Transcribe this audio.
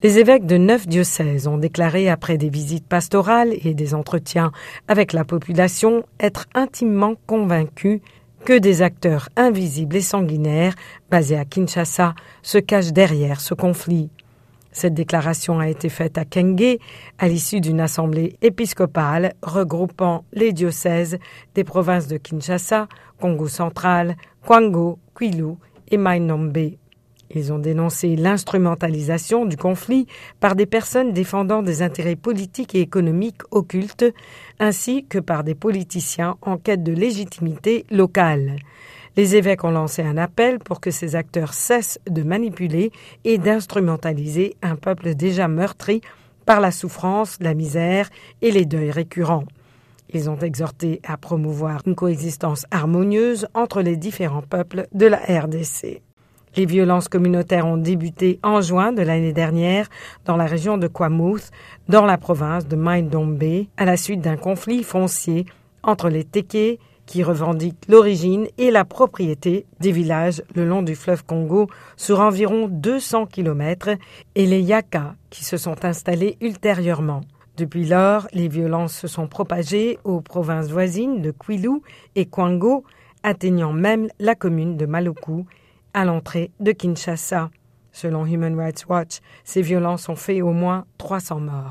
Les évêques de neuf diocèses ont déclaré après des visites pastorales et des entretiens avec la population être intimement convaincus que des acteurs invisibles et sanguinaires basés à Kinshasa se cachent derrière ce conflit. Cette déclaration a été faite à Kenge à l'issue d'une assemblée épiscopale regroupant les diocèses des provinces de Kinshasa, Congo central, Kwango, Kwilu et Mainombe. Ils ont dénoncé l'instrumentalisation du conflit par des personnes défendant des intérêts politiques et économiques occultes, ainsi que par des politiciens en quête de légitimité locale. Les évêques ont lancé un appel pour que ces acteurs cessent de manipuler et d'instrumentaliser un peuple déjà meurtri par la souffrance, la misère et les deuils récurrents. Ils ont exhorté à promouvoir une coexistence harmonieuse entre les différents peuples de la RDC. Les violences communautaires ont débuté en juin de l'année dernière dans la région de Kwamouth, dans la province de Maindombe, à la suite d'un conflit foncier entre les Teke, qui revendiquent l'origine et la propriété des villages le long du fleuve Congo sur environ 200 km, et les Yaka, qui se sont installés ultérieurement. Depuis lors, les violences se sont propagées aux provinces voisines de Kwilu et Kwango, atteignant même la commune de Maluku à l'entrée de Kinshasa. Selon Human Rights Watch, ces violences ont fait au moins 300 morts.